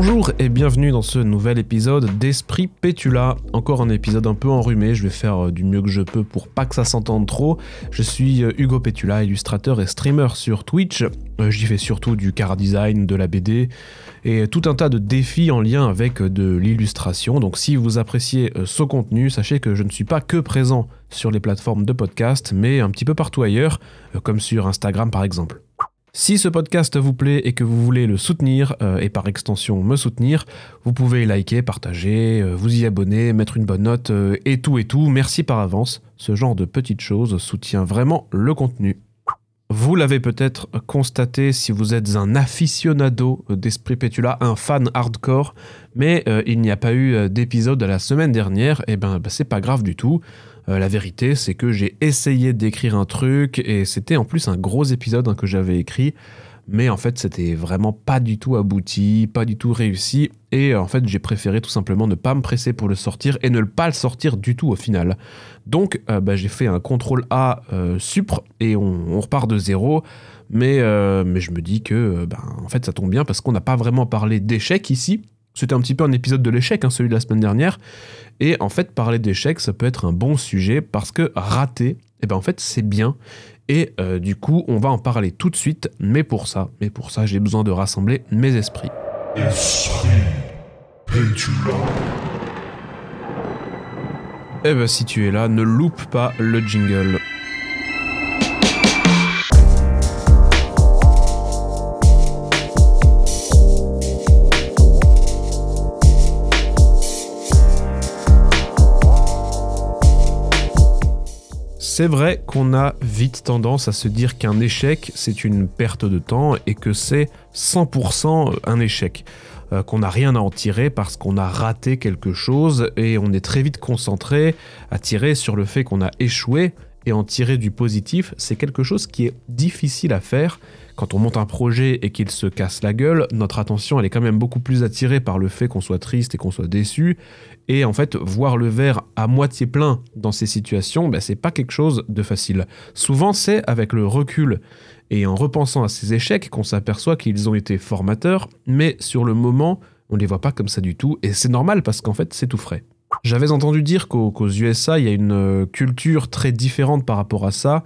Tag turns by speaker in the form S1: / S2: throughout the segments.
S1: Bonjour et bienvenue dans ce nouvel épisode d'Esprit Pétula. Encore un épisode un peu enrhumé, je vais faire euh, du mieux que je peux pour pas que ça s'entende trop. Je suis euh, Hugo Pétula, illustrateur et streamer sur Twitch. Euh, j'y fais surtout du car design, de la BD et tout un tas de défis en lien avec de l'illustration. Donc si vous appréciez ce contenu, sachez que je ne suis pas que présent sur les plateformes de podcast, mais un petit peu partout ailleurs, comme sur Instagram par exemple. Si ce podcast vous plaît et que vous voulez le soutenir, euh, et par extension me soutenir, vous pouvez liker, partager, euh, vous y abonner, mettre une bonne note, euh, et tout et tout. Merci par avance. Ce genre de petites choses soutient vraiment le contenu. Vous l'avez peut-être constaté si vous êtes un aficionado d'Esprit Pétula, un fan hardcore, mais il n'y a pas eu d'épisode la semaine dernière, et eh ben bah, c'est pas grave du tout. Euh, la vérité, c'est que j'ai essayé d'écrire un truc et c'était en plus un gros épisode hein, que j'avais écrit. Mais en fait, c'était vraiment pas du tout abouti, pas du tout réussi. Et en fait, j'ai préféré tout simplement ne pas me presser pour le sortir et ne pas le sortir du tout au final. Donc, euh, bah, j'ai fait un contrôle A euh, supre et on, repart de zéro. Mais, mais je me dis que bah, en fait, ça tombe bien parce qu'on n'a pas vraiment parlé d'échec ici. C'était un petit peu un épisode de l'échec, hein, celui de la semaine dernière. Et en fait, parler d'échec, ça peut être un bon sujet parce que rater, eh ben en fait, c'est bien. Et euh, du coup, on va en parler tout de suite. Mais pour ça, mais pour ça, j'ai besoin de rassembler mes esprits. Esprit Eh ben, si tu es là, ne loupe pas le jingle. C'est vrai qu'on a vite tendance à se dire qu'un échec, c'est une perte de temps et que c'est 100% un échec. Euh, qu'on n'a rien à en tirer parce qu'on a raté quelque chose et on est très vite concentré à tirer sur le fait qu'on a échoué et en tirer du positif, c'est quelque chose qui est difficile à faire. Quand on monte un projet et qu'il se casse la gueule, notre attention elle est quand même beaucoup plus attirée par le fait qu'on soit triste et qu'on soit déçu et en fait, voir le verre à moitié plein dans ces situations, ben, c'est pas quelque chose de facile. Souvent, c'est avec le recul et en repensant à ces échecs qu'on s'aperçoit qu'ils ont été formateurs, mais sur le moment, on ne les voit pas comme ça du tout, et c'est normal parce qu'en fait, c'est tout frais. J'avais entendu dire qu'aux USA, il y a une euh, culture très différente par rapport à ça,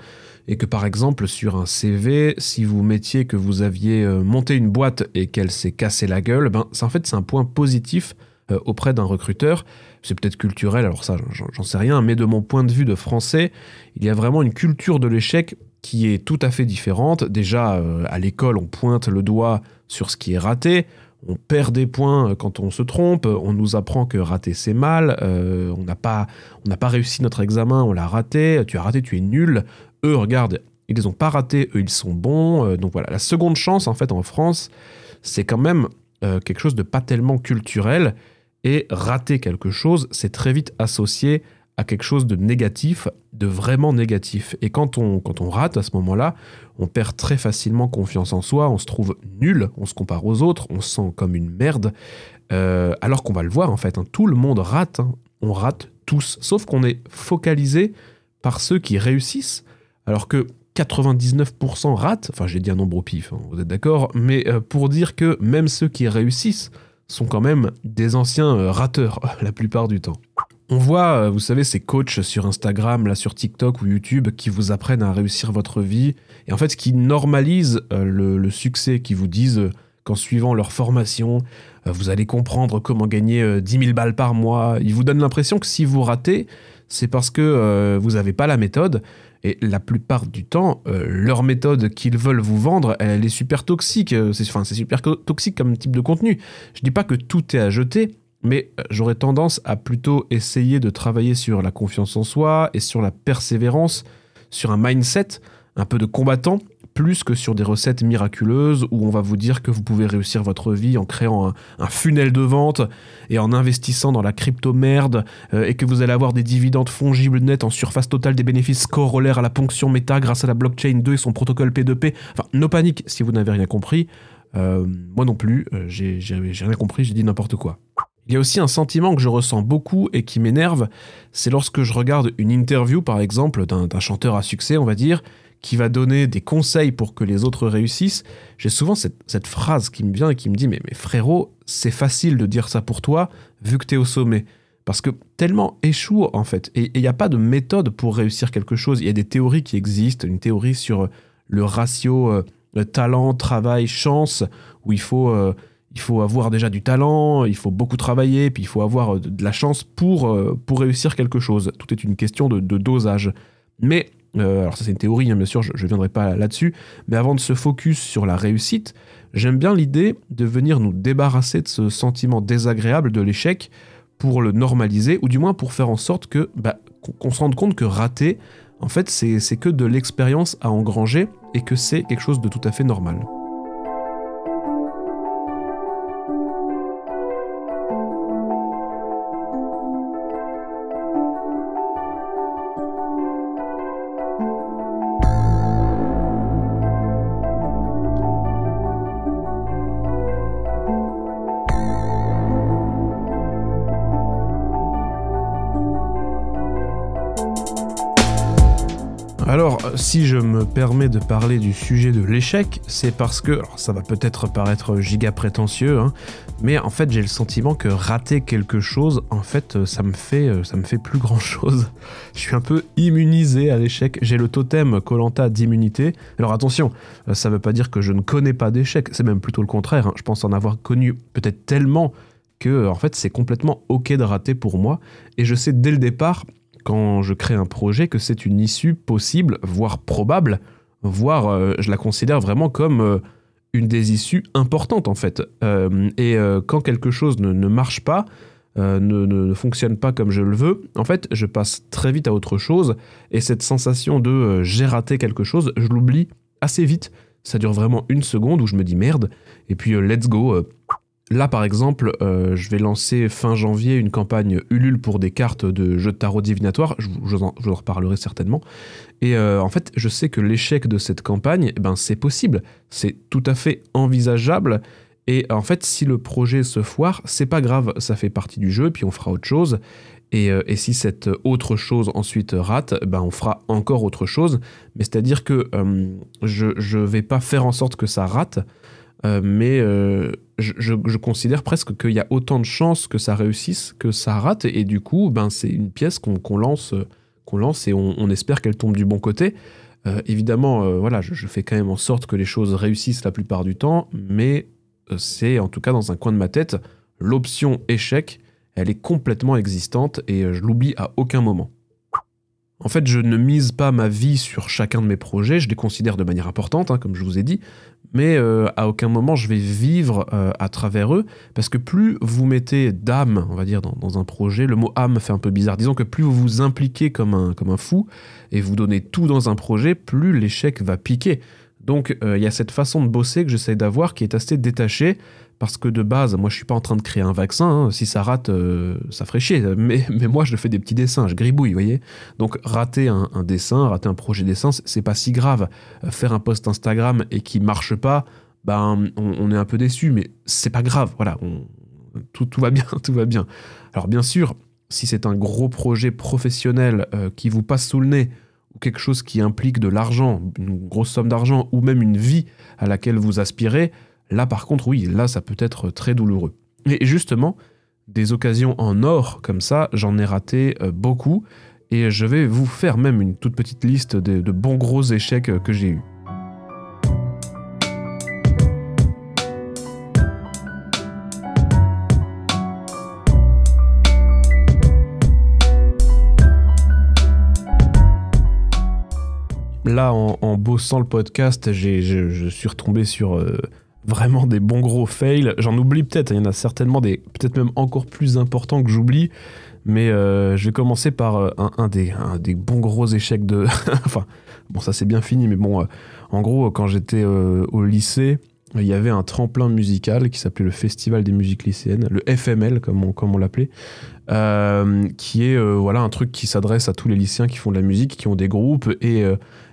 S1: et que par exemple sur un CV, si vous mettiez que vous aviez euh, monté une boîte et qu'elle s'est cassée la gueule, ben, en fait c'est un point positif euh, auprès d'un recruteur. C'est peut-être culturel, alors ça, j'en sais rien, mais de mon point de vue de français, il y a vraiment une culture de l'échec qui est tout à fait différente. Déjà, euh, à l'école, on pointe le doigt sur ce qui est raté. On perd des points quand on se trompe. On nous apprend que rater c'est mal. on n'a pas, pas réussi notre examen, on l'a raté. Tu as raté, tu es nul. Eux, regarde, ils les ont pas ratés, eux ils sont bons. donc voilà, la seconde chance en fait en France, c'est quand même quelque chose de pas tellement culturel et rater quelque chose, c'est très vite associé à quelque chose de négatif, de vraiment négatif. Et quand on, quand on rate à ce moment-là, on perd très facilement confiance en soi, on se trouve nul, on se compare aux autres, on se sent comme une merde, euh, alors qu'on va le voir en fait, hein. tout le monde rate, hein. on rate tous, sauf qu'on est focalisé par ceux qui réussissent, alors que 99% ratent, enfin j'ai dit un nombre au pif, hein, vous êtes d'accord, mais euh, pour dire que même ceux qui réussissent, sont quand même des anciens euh, rateurs la plupart du temps. On voit, euh, vous savez, ces coachs sur Instagram, là sur TikTok ou YouTube qui vous apprennent à réussir votre vie et en fait qui normalisent le, succès, qui vous disent qu'en suivant leur formation, vous allez comprendre comment gagner 10 000 balles par mois. Ils vous donnent l'impression que si vous ratez, c'est parce que vous n'avez pas la méthode et la plupart du temps, euh, leur méthode qu'ils veulent vous vendre, elle est super toxique. Euh, c'est, super toxique comme type de contenu. Je dis pas que tout est à jeter, mais euh, j'aurais tendance à plutôt essayer de travailler sur la confiance en soi et sur la persévérance, sur un mindset un peu de combattant plus que sur des recettes miraculeuses où on va vous dire que vous pouvez réussir votre vie en créant un, funnel de vente et en investissant dans la crypto-merde euh, et que vous allez avoir des dividendes fongibles nets en surface totale des bénéfices corollaires à la ponction méta grâce à la blockchain 2 et son protocole P2P. Enfin, no panique si vous n'avez rien compris. Euh, moi non plus, euh, j'ai rien compris, j'ai dit n'importe quoi. Il y a aussi un sentiment que je ressens beaucoup et qui m'énerve, c'est lorsque je regarde une interview par exemple d'un chanteur à succès, on va dire, qui va donner des conseils pour que les autres réussissent, j'ai souvent cette, phrase qui me vient et qui me dit mais, frérot, c'est facile de dire ça pour toi vu que tu es au sommet. Parce que tellement échoue en fait. Et il n'y a pas de méthode pour réussir quelque chose. Il y a des théories qui existent, une théorie sur le ratio euh, talent, travail, chance, où il faut, euh, il faut avoir déjà du talent, il faut beaucoup travailler, puis il faut avoir euh, de la chance pour, pour réussir quelque chose. Tout est une question de, dosage. Mais euh, alors ça c'est une théorie, hein, bien sûr, je ne viendrai pas là-dessus, mais avant de se focus sur la réussite, j'aime bien l'idée de venir nous débarrasser de ce sentiment désagréable de l'échec pour le normaliser, ou du moins pour faire en sorte que bah, qu'on se rende compte que rater, en fait, c'est que de l'expérience à engranger et que c'est quelque chose de tout à fait normal. Alors, si je me permets de parler du sujet de l'échec, c'est parce que, ça va peut-être paraître giga prétentieux, hein, mais en fait j'ai le sentiment que rater quelque chose, en fait, ça me fait, fait plus grand chose. Je suis un peu immunisé à l'échec. J'ai le totem Colanta d'immunité. Alors attention, ça veut pas dire que je ne connais pas d'échec, c'est même plutôt le contraire. Hein. Je pense en avoir connu peut-être tellement que, en fait, c'est complètement ok de rater pour moi. Et je sais dès le départ quand je crée un projet que c'est une issue possible, voire probable, voire euh, je la considère vraiment comme euh, une des issues importantes en fait. Euh, et quand quelque chose ne, marche pas, ne, ne, fonctionne pas comme je le veux, en fait je passe très vite à autre chose et cette sensation de j'ai raté quelque chose, je l'oublie assez vite. Ça dure vraiment une seconde où je me dis merde et puis let's go Là, par exemple, euh, je vais lancer fin janvier une campagne Ulule pour des cartes de jeux de tarot divinatoire. Je, vous en, reparlerai certainement. Et euh, en fait, je sais que l'échec de cette campagne, eh ben, c'est possible. C'est tout à fait envisageable. Et en fait, si le projet se foire, c'est pas grave. Ça fait partie du jeu, puis on fera autre chose. Et, euh, si cette autre chose ensuite rate, ben on fera encore autre chose. Mais c'est-à-dire que je ne vais pas faire en sorte que ça rate. Euh, mais euh, je, considère presque qu'il y a autant de chances que ça réussisse que ça rate, et, du coup, ben, c'est une pièce qu'on lance, qu'on lance et on, espère qu'elle tombe du bon côté. Euh, évidemment, voilà, je, fais quand même en sorte que les choses réussissent la plupart du temps, mais c'est en tout cas dans un coin de ma tête, l'option échec, elle est complètement existante et je l'oublie à aucun moment. En fait, je ne mise pas ma vie sur chacun de mes projets, je les considère de manière importante, hein, comme je vous ai dit, mais euh, à aucun moment je vais vivre euh, à travers eux, parce que plus vous mettez d'âme, on va dire, dans, un projet, le mot âme fait un peu bizarre, disons que plus vous vous impliquez comme un, fou, et vous donnez tout dans un projet, plus l'échec va piquer. Donc euh, il y a cette façon de bosser que j'essaie d'avoir qui est assez détachée, parce que de base, moi je suis pas en train de créer un vaccin, hein. si ça rate, euh, ça ferait chier, mais, moi je fais des petits dessins, je gribouille, vous voyez. Donc rater un, dessin, rater un projet dessin, c'est pas si grave. Euh, faire un post Instagram et qui marche pas, ben on, est un peu déçu, mais c'est pas grave, voilà, tout, tout, va bien, tout va bien. Alors bien sûr, si c'est un gros projet professionnel euh, qui vous passe sous le nez, ou quelque chose qui implique de l'argent, une grosse somme d'argent, ou même une vie à laquelle vous aspirez, Là, par contre, oui, là, ça peut être très douloureux. Et justement, des occasions en or comme ça, j'en ai raté euh, beaucoup. Et je vais vous faire même une toute petite liste de, bons gros échecs euh, que j'ai eus. Là, en, bossant le podcast, je, suis retombé sur euh, vraiment des bons gros fails. J'en oublie peut-être, il y en a certainement des, peut-être même encore plus importants que j'oublie. Mais euh, je vais commencer par euh, un, des, bons gros échecs de. enfin, bon, ça c'est bien fini, mais bon, euh, en gros, quand j'étais au lycée, il y avait un tremplin musical qui s'appelait le Festival des musiques lycéennes, le FML comme on, comme on l'appelait, qui est voilà un truc qui s'adresse à tous les lycéens qui font de la musique, qui ont des groupes et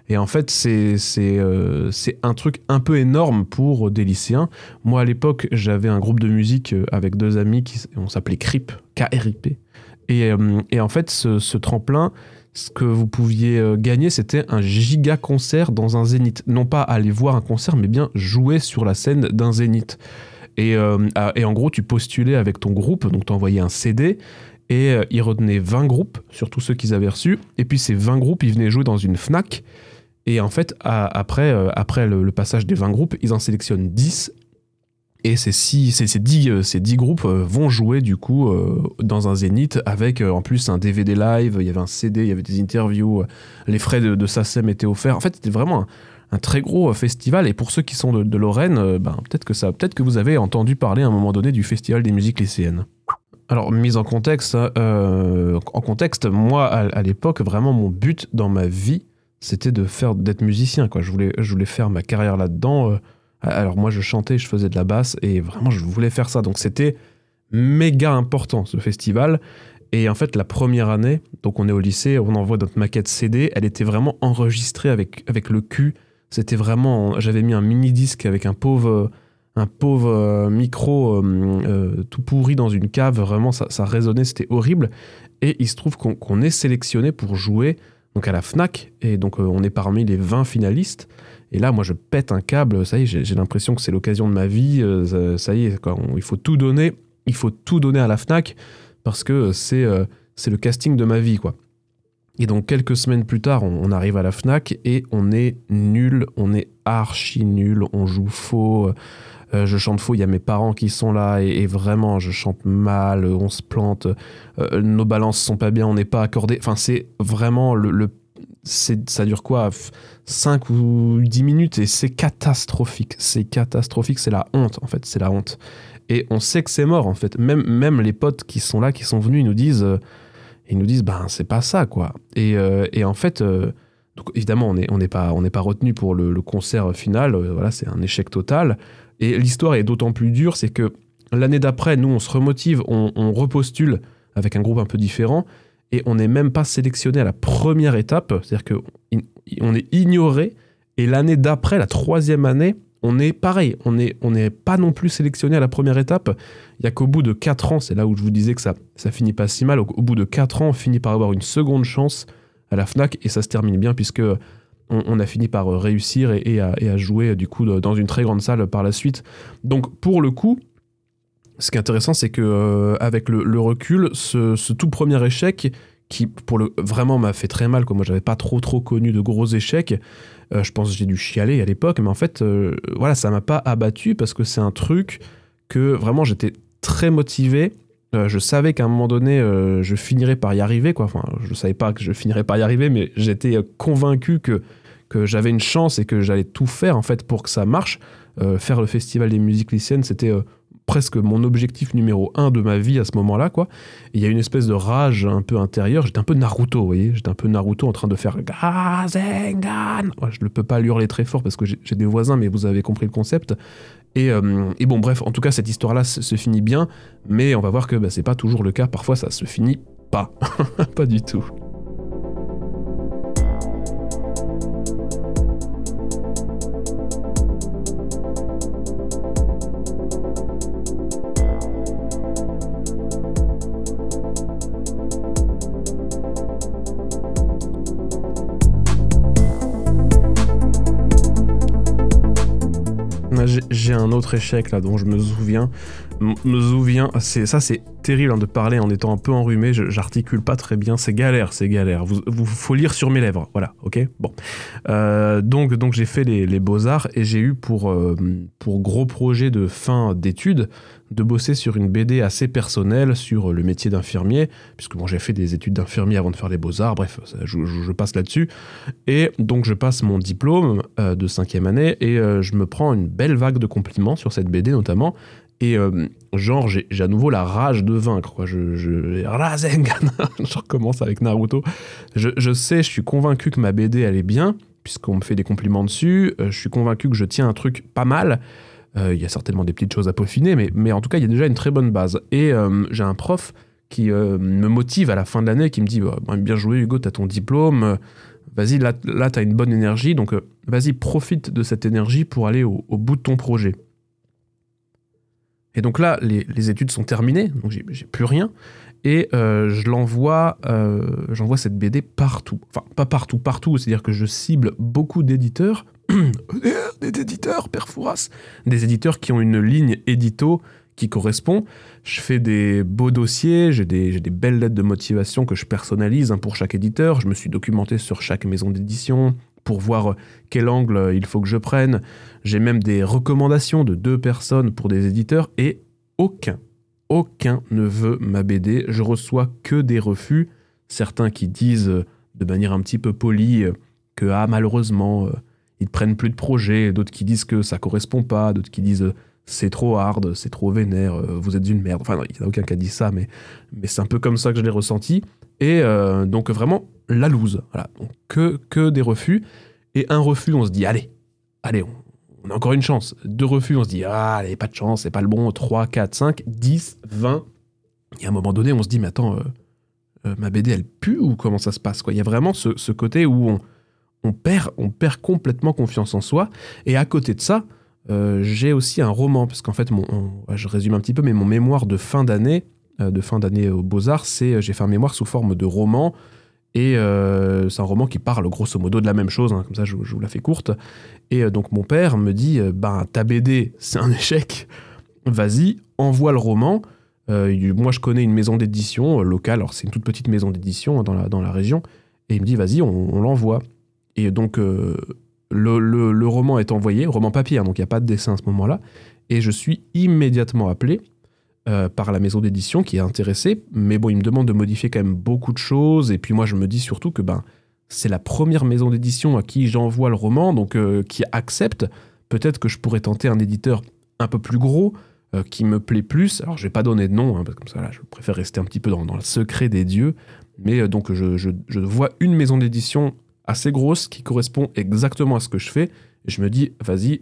S1: et en fait, euh, c'est un truc un peu énorme pour des lycéens. Moi, à l'époque, j'avais un groupe de musique euh, avec deux amis, qui, on s'appelait CRIP, K-R-I-P. Et, euh, et, en fait, ce, tremplin, ce que vous pouviez euh, gagner, c'était un giga concert dans un zénith. Non pas aller voir un concert, mais bien jouer sur la scène d'un zénith. Et, euh, et, en gros, tu postulais avec ton groupe, donc tu envoyais un CD, et euh, ils retenaient 20 groupes, surtout ceux qu'ils avaient reçus, et puis ces 20 groupes, ils venaient jouer dans une FNAC, et en fait, après, après le, passage des 20 groupes, ils en sélectionnent 10 et ces, six, ces, ces, dix, euh, ces dix groupes euh, vont jouer du coup euh, dans un zénith avec en plus un DVD live, il y avait un CD, il y avait des interviews, les frais de, de SACEM étaient offerts. En fait, c'était vraiment un, très gros festival. Et pour ceux qui sont de, Lorraine, ben, peut-être que, vous avez entendu parler à un moment donné du Festival des musiques lycéennes. Alors, mise en contexte, moi à, l'époque, vraiment mon but dans ma vie, c'était de faire d'être musicien. Quoi. Je, voulais, je voulais faire ma carrière là-dedans. Alors moi je chantais, je faisais de la basse et vraiment je voulais faire ça. Donc c'était méga important ce festival. Et en fait la première année, donc on est au lycée, on envoie notre maquette CD, elle était vraiment enregistrée avec, avec le cul. C'était vraiment, j'avais mis un mini disque avec un pauvre, un pauvre euh, micro euh, euh, tout pourri dans une cave. Vraiment ça, ça résonnait, c'était horrible. Et il se trouve qu'on est sélectionné pour jouer à la Fnac et donc on est parmi les 20 finalistes. Et là, moi, je pète un câble. Ça y est, j'ai l'impression que c'est l'occasion de ma vie. Euh, ça, y est, il faut tout donner. Il faut tout donner à la Fnac parce que c'est euh, c'est le casting de ma vie, quoi. Et donc quelques semaines plus tard, on, arrive à la Fnac et on est nul, on est archi nul, on joue faux. Euh, je chante faux, il y a mes parents qui sont là et, vraiment je chante mal, on se plante, nos balances sont pas bien, on n'est pas accordé. Enfin, c'est vraiment le, ça dure quoi 5 ou 10 minutes et c'est catastrophique. C'est catastrophique, c'est la honte en fait, c'est la honte. Et on sait que c'est mort en fait. Même, même les potes qui sont là, qui sont venus, ils nous disent, euh, ils nous disent, ben c'est pas ça quoi. Et, euh, et en fait, euh, donc, évidemment, on n'est on pas, on pas retenu pour le, concert final. voilà, c'est un échec total. Et l'histoire est d'autant plus dure, c'est que l'année d'après, nous, on se remotive, on, repostule avec un groupe un peu différent et on n'est même pas sélectionné à la première étape, c'est-à-dire qu'on est ignoré, et l'année d'après, la troisième année, on est pareil, on n'est on pas non plus sélectionné à la première étape. Il y a qu'au bout de 4 ans, c'est là où je vous disais que ça, ça finit pas si mal, au, bout de 4 ans, on finit par avoir une seconde chance à la FNAC, et ça se termine bien, puisque on, a fini par réussir et, à, jouer du coup dans une très grande salle par la suite. Donc pour le coup, ce qui est intéressant, c'est que euh, avec le, recul, ce, tout premier échec, qui pour le vraiment m'a fait très mal, comme moi j'avais pas trop trop connu de gros échecs, euh, je pense que j'ai dû chialer à l'époque, mais en fait, euh, voilà, ça m'a pas abattu parce que c'est un truc que vraiment j'étais très motivé. je savais qu'à un moment donné, je finirais par y arriver, quoi. Enfin, je savais pas que je finirais par y arriver, mais j'étais convaincu que que j'avais une chance et que j'allais tout faire en fait pour que ça marche. faire le festival des musiques lycéennes, c'était presque mon objectif numéro un de ma vie à ce moment-là, quoi. Il y a une espèce de rage un peu intérieure. J'étais un peu Naruto, vous voyez. J'étais un peu Naruto en train de faire Gazengan. je ne peux pas hurler très fort parce que j'ai des voisins, mais vous avez compris le concept. Et, euh, bon, bref, en tout cas, cette histoire-là se, finit bien, mais on va voir que bah, c'est pas toujours le cas. Parfois, ça se finit pas. pas du tout. Autre échec là dont je me souviens. me souviens, c'est ça c'est terrible hein, de parler en étant un peu enrhumé. J'articule pas très bien, c'est galère, c'est galère. Vous, vous, faut lire sur mes lèvres, voilà, ok? Bon, euh, donc donc j'ai fait les, beaux arts et j'ai eu pour euh, pour gros projet de fin d'études de bosser sur une BD assez personnelle sur le métier d'infirmier, puisque bon, j'ai fait des études d'infirmier avant de faire les beaux-arts, bref, je, passe là-dessus. Et donc je passe mon diplôme euh, de cinquième année et euh, je me prends une belle vague de compliments sur cette BD notamment. Et euh, genre, j'ai à nouveau la rage de vaincre. Quoi. Je, je, je recommence avec Naruto. Je, je, sais, je suis convaincu que ma BD, elle est bien, puisqu'on me fait des compliments dessus. je suis convaincu que je tiens un truc pas mal. Euh, il y a certainement des petites choses à peaufiner, mais, en tout cas, il y a déjà une très bonne base. Et euh, j'ai un prof qui euh, me motive à la fin de l'année, qui me dit Bien joué, Hugo, tu as ton diplôme. Vas-y, là, là tu as une bonne énergie, donc vas-y, profite de cette énergie pour aller au, bout de ton projet. Et donc là, les, études sont terminées, donc j'ai plus rien. Et je l'envoie, j'envoie cette BD partout. Enfin, pas partout, partout. C'est-à-dire que je cible beaucoup d'éditeurs. des éditeurs, Perfouras. Des éditeurs qui ont une ligne édito qui correspond. Je fais des beaux dossiers, j'ai des, belles lettres de motivation que je personnalise hein, pour chaque éditeur. Je me suis documenté sur chaque maison d'édition pour voir quel angle il faut que je prenne. J'ai même des recommandations de deux personnes pour des éditeurs et aucun, aucun ne veut ma BD. Je reçois que des refus. Certains qui disent de manière un petit peu polie que ah, malheureusement euh, ils prennent plus de projets, d'autres qui disent que ça correspond pas, d'autres qui disent c'est trop hard, c'est trop vénère, euh, vous êtes une merde. Enfin, il n'y a aucun qui a dit ça, mais, mais c'est un peu comme ça que je l'ai ressenti. Et euh, donc vraiment la loose. Voilà. Que, que des refus. Et un refus, on se dit, allez, allez, on, a encore une chance. Deux refus, on se dit, ah, allez, pas de chance, c'est pas le bon. 3, 4, 5, 10, 20. Et à un moment donné, on se dit, mais attends, euh, ma BD, elle pue ou comment ça se passe Il y a vraiment ce, ce côté où on, on, perd, on perd complètement confiance en soi. Et à côté de ça, euh, j'ai aussi un roman, parce qu'en fait, mon, je résume un petit peu, mais mon mémoire de fin d'année, euh, de fin d'année aux Beaux-Arts, c'est euh, j'ai fait un mémoire sous forme de roman, et c'est un roman qui parle grosso modo de la même chose, hein, comme ça je, vous la fais courte. Et donc mon père me dit, ben ta BD, c'est un échec, vas-y, envoie le roman. moi je connais une maison d'édition locale, alors c'est une toute petite maison d'édition dans la, dans la région, et il me dit, vas-y, on l'envoie. Et donc le, roman est envoyé, roman papier, hein, donc il n'y a pas de dessin à ce moment-là, et je suis immédiatement appelé euh, par la maison d'édition qui est intéressée, mais bon, il me demande de modifier quand même beaucoup de choses, et puis moi je me dis surtout que ben, c'est la première maison d'édition à qui j'envoie le roman, donc euh, qui accepte, peut-être que je pourrais tenter un éditeur un peu plus gros, euh, qui me plaît plus, alors je vais pas donner de nom, hein, parce que comme ça je préfère rester un petit peu dans, le secret des dieux, mais donc je vois une maison d'édition assez grosse qui correspond exactement à ce que je fais. Je me dis, vas-y,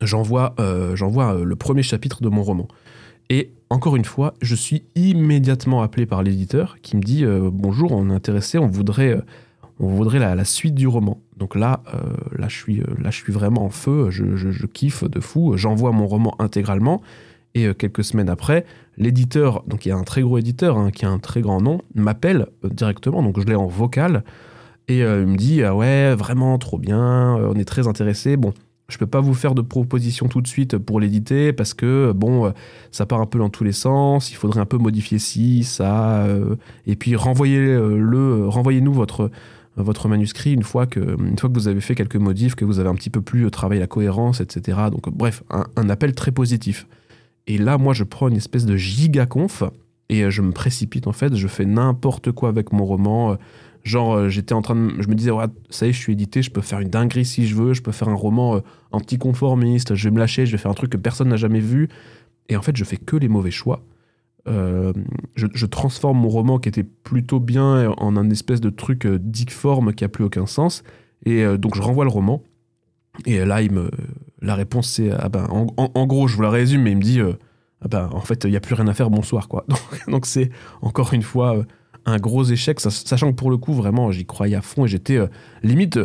S1: j'envoie euh, j'envoie euh, le premier chapitre de mon roman. Et encore une fois, je suis immédiatement appelé par l'éditeur qui me dit euh, bonjour, on est intéressé, on voudrait, on voudrait la, suite du roman. Donc là, là, je suis, là, je suis vraiment en feu, je, je, kiffe de fou, j'envoie mon roman intégralement. Et quelques semaines après, l'éditeur, donc il y a un très gros éditeur hein, qui a un très grand nom, m'appelle directement, donc je l'ai en vocal et euh, il me dit ah ouais, vraiment trop bien, euh, on est très intéressé. Bon, je peux pas vous faire de proposition tout de suite pour l'éditer parce que bon, euh, ça part un peu dans tous les sens. Il faudrait un peu modifier ci, ça, et puis renvoyez le, renvoyez-nous votre votre manuscrit une fois que une fois que vous avez fait quelques modifs, que vous avez un petit peu plus travaillé la cohérence, etc. Donc bref, un, un appel très positif. Et là, moi, je prends une espèce de giga conf et je me précipite en fait. Je fais n'importe quoi avec mon roman. Genre, euh, j'étais en train de. Je me disais, ouais, ça y est, je suis édité, je peux faire une dinguerie si je veux, je peux faire un roman euh, anticonformiste, je vais me lâcher, je vais faire un truc que personne n'a jamais vu. Et en fait, je fais que les mauvais choix. Euh, je, transforme mon roman qui était plutôt bien en un espèce de truc forme qui a plus aucun sens. Et donc, je renvoie le roman. Et là, il me, la réponse, c'est ah ben, en, gros, je vous la résume, mais il me dit ah ben, en fait, il n'y a plus rien à faire, bonsoir. Quoi. Donc, c'est encore une fois un gros échec, sachant que pour le coup, vraiment, j'y croyais à fond et j'étais euh, limite,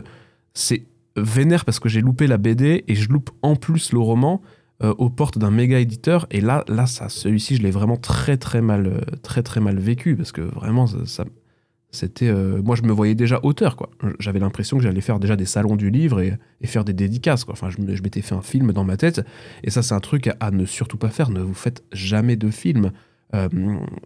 S1: c'est vénère parce que j'ai loupé la BD et je loupe en plus le roman euh, aux portes d'un méga éditeur. Et là, là ça, celui-ci, je l'ai vraiment très très mal, euh, très très mal vécu parce que vraiment, ça, c'était, moi, je me voyais déjà auteur, quoi. J'avais l'impression que j'allais faire déjà des salons du livre et, faire des dédicaces, quoi. Enfin, je, m'étais fait un film dans ma tête. Et ça, c'est un truc à, à, ne surtout pas faire. Ne vous faites jamais de film. Euh,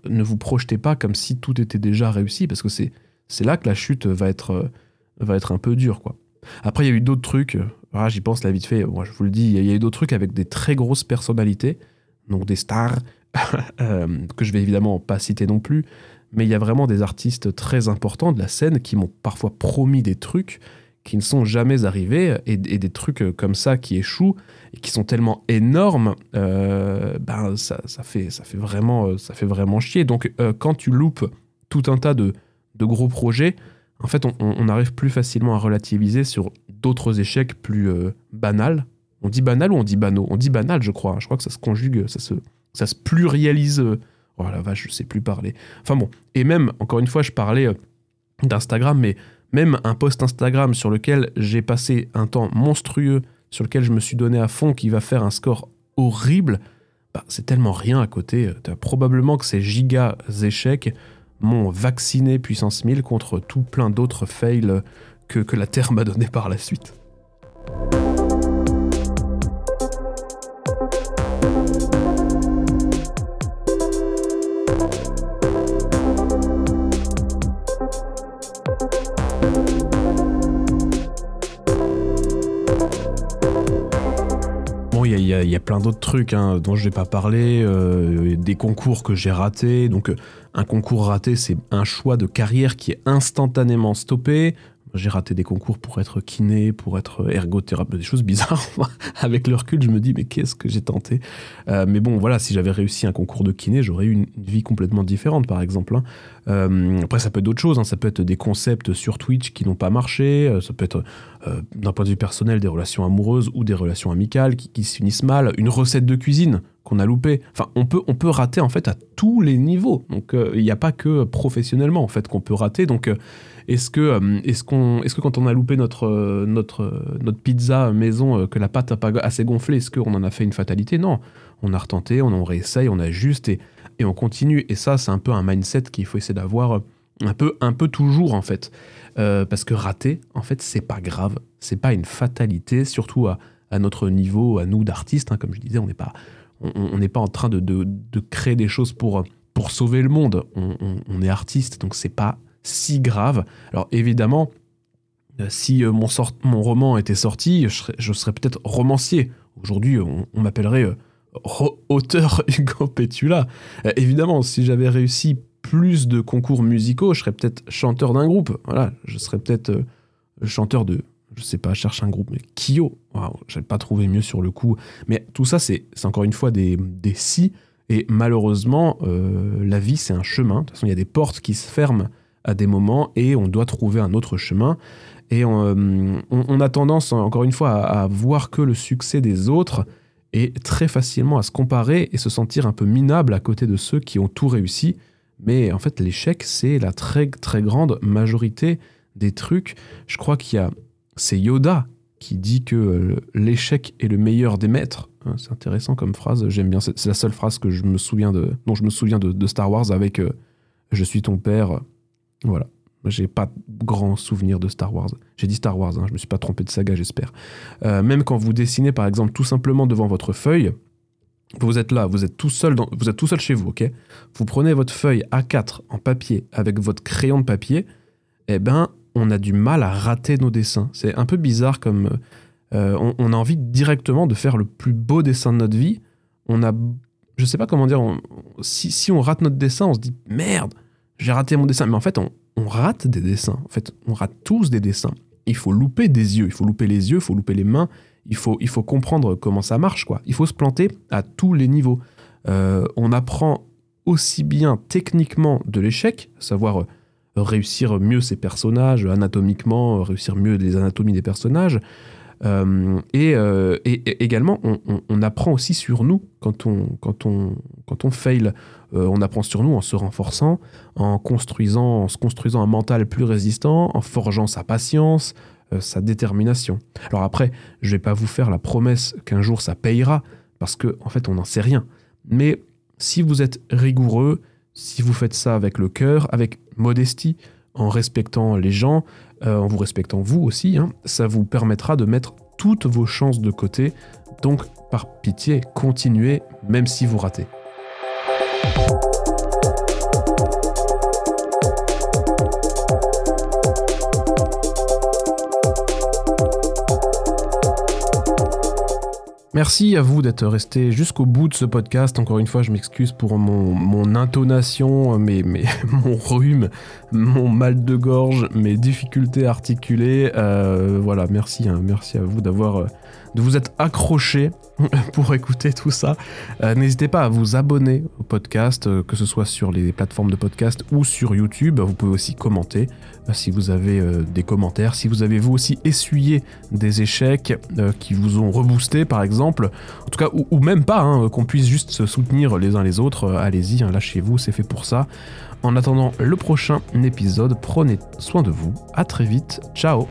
S1: ne vous projetez pas comme si tout était déjà réussi, parce que c'est, c'est là que la chute va être, euh, va être un peu dure. Quoi. Après, il y a eu d'autres trucs, ah, j'y pense là vite fait, moi, je vous le dis, il y a eu d'autres trucs avec des très grosses personnalités, donc des stars, euh, que je vais évidemment pas citer non plus, mais il y a vraiment des artistes très importants de la scène qui m'ont parfois promis des trucs qui ne sont jamais arrivés et, des trucs euh, comme ça qui échouent et qui sont tellement énormes, euh, ben ça, ça, fait, ça, fait vraiment, euh, ça fait vraiment chier. Donc quand tu loupes tout un tas de, de gros projets, en fait on, arrive plus facilement à relativiser sur d'autres échecs plus banals. On dit banal ou on dit banaux? On dit banal je crois. Je crois que ça se conjugue, ça se, ça se plurialise. Oh la vache, je sais plus parler. Enfin bon, et même, encore une fois, je parlais d'Instagram, mais même un post Instagram sur lequel j'ai passé un temps monstrueux, sur lequel je me suis donné à fond, qui va faire un score horrible, bah, c'est tellement rien à côté. Probablement que ces gigas échecs m'ont vacciné puissance 1000 contre tout plein d'autres fails que, que la Terre m'a donné par la suite. Il y, a plein d'autres trucs hein, dont je vais pas parler, euh, des concours que j'ai ratés. Donc, euh, un concours raté, c'est un choix de carrière qui est instantanément stoppé. J'ai raté des concours pour être kiné, pour être ergothérapeute, des choses bizarres. Avec le recul, je me dis, mais qu'est-ce que j'ai tenté? Euh, Mais bon, voilà, si j'avais réussi un concours de kiné, j'aurais eu une, vie complètement différente, par exemple. Hein. Euh, après, ça peut être d'autres choses. Hein. Ça peut être des concepts sur Twitch qui n'ont pas marché. Euh, ça peut être, d'un point de vue personnel, des relations amoureuses ou des relations amicales qui, qui s'unissent mal. Une recette de cuisine qu'on a loupé. Enfin, on peut, on peut rater en fait à tous les niveaux. Donc, il n'y a pas que professionnellement en fait qu'on peut rater. Donc, est-ce que, euh, est-ce est-ce que quand on a loupé notre, euh, notre, euh, notre pizza maison, que la pâte n'a pas assez gonflé, est-ce qu'on en a fait une fatalité? Non. On a retenté, on en réessaye, on ajuste et, et on continue. Et ça, c'est un peu un mindset qu'il faut essayer d'avoir un peu, un peu toujours en fait. parce que rater, en fait, c'est pas grave. C'est pas une fatalité, surtout à, notre niveau, à nous d'artistes. Hein, comme je disais, on n'est pas, on pas en train de, créer des choses pour, pour sauver le monde. On, on, on est artiste, donc c'est pas si grave. Alors évidemment, euh, si euh, mon, mon roman était sorti, je serais, peut-être romancier. Aujourd'hui, on, m'appellerait euh, auteur Hugo Petula. évidemment, si j'avais réussi plus de concours musicaux, je serais peut-être chanteur d'un groupe. Voilà, je serais peut-être chanteur de, je sais pas, cherche un groupe, mais Kyo. Waouh, j'ai pas trouvé mieux sur le coup. Mais tout ça, c'est encore une fois des, des si. Et malheureusement, la vie, c'est un chemin. De toute façon, il y a des portes qui se ferment à des moments et on doit trouver un autre chemin. Et on, euh, a tendance, encore une fois, à, voir que le succès des autres et très facilement à se comparer et se sentir un peu minable à côté de ceux qui ont tout réussi. Mais en fait, l'échec, c'est la très très grande majorité des trucs. Je crois qu'il y a, c'est Yoda qui dit que euh, l'échec est le meilleur des maîtres. Hein, c'est intéressant comme phrase. J'aime bien. C'est la seule phrase que je me souviens de, dont je me souviens de, Star Wars avec euh, "Je suis ton père, voilà. J'ai pas grand souvenir de Star Wars. J'ai dit Star Wars, hein, je me suis pas trompé de saga, j'espère. Euh, même quand vous dessinez, par exemple, tout simplement devant votre feuille, vous êtes là, vous êtes tout seul, dans, vous êtes tout seul chez vous, ok? Vous prenez votre feuille A4 en papier avec votre crayon de papier, eh ben, on a du mal à rater nos dessins. C'est un peu bizarre comme euh, on, a envie directement de faire le plus beau dessin de notre vie. On a, je sais pas comment dire, si, si on rate notre dessin, on se dit merde j'ai raté mon dessin. Mais en fait, on, rate des dessins. En fait, on rate tous des dessins. Il faut louper des yeux, il faut louper les yeux, il faut louper les mains, il faut, il faut comprendre comment ça marche. quoi. Il faut se planter à tous les niveaux. Euh, on apprend aussi bien techniquement de l'échec, savoir euh, réussir mieux ses personnages, anatomiquement, réussir mieux les anatomies des personnages, euh, euh, et, également, on, apprend aussi sur nous quand on, quand on, quand on fail. Euh, on apprend sur nous en se renforçant, en construisant, en se construisant un mental plus résistant, en forgeant sa patience, sa détermination. Alors après, je vais pas vous faire la promesse qu'un jour ça payera, parce que en fait, on n'en sait rien. Mais si vous êtes rigoureux, si vous faites ça avec le cœur, avec modestie, en respectant les gens, euh, en vous respectant vous aussi, hein, ça vous permettra de mettre toutes vos chances de côté. Donc, par pitié, continuez même si vous ratez. Merci à vous d'être resté jusqu'au bout de ce podcast. Encore une fois, je m'excuse pour mon, intonation, mes, mon rhume, mon mal de gorge, mes difficultés articulées. Euh, voilà, merci, hein. merci à vous d'avoir euh, de vous être accroché pour écouter tout ça. Euh, n'hésitez pas à vous abonner au podcast, euh, que ce soit sur les plateformes de podcast ou sur YouTube. Vous pouvez aussi commenter si vous avez des commentaires, si vous avez vous aussi essuyé des échecs qui vous ont reboosté par exemple, en tout cas, ou, même pas, hein, qu'on puisse juste se soutenir les uns les autres, allez-y, hein, lâchez-vous, c'est fait pour ça. En attendant le prochain épisode, prenez soin de vous, à très vite, ciao